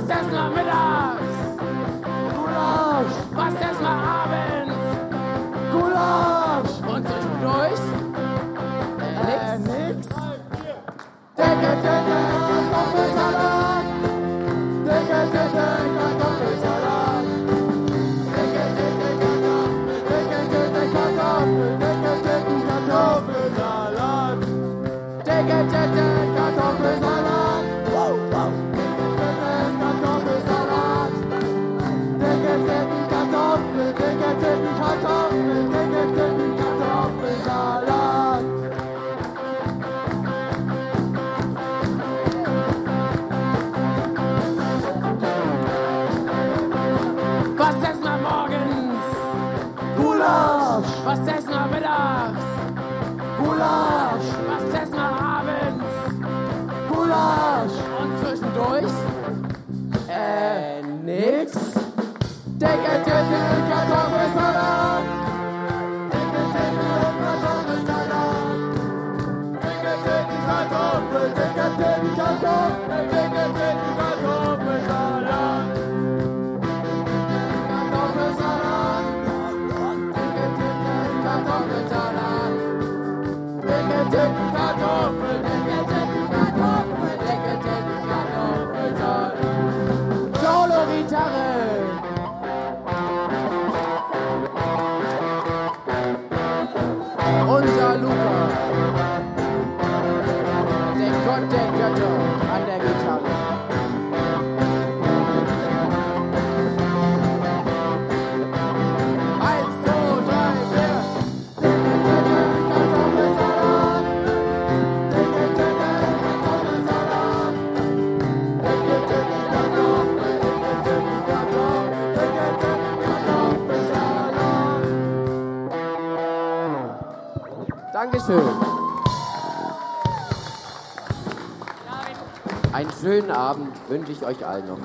Was essen mal mittags? Gulasch. Was essen mal abends? Gulasch. Und so durch? Äh, nix. Äh, nix. Decke, Decke, Kartoffelsalat. Decke, Decke, Kartoffelsalat. Decke, Decke, Kartoffel. Decke, Decke, Kartoffel. Decke, Decke, Kartoffelsalat. Decke, Decke, Kartoffelsalat. Gulasch. Was essen wir mittags? Gulasch. Was essen wir abends? Gulasch. Und zwischendurch? Äh, nix. Dicke, Solo-Gitarre. Unser Luca. Dankeschön. Einen schönen Abend wünsche ich euch allen noch.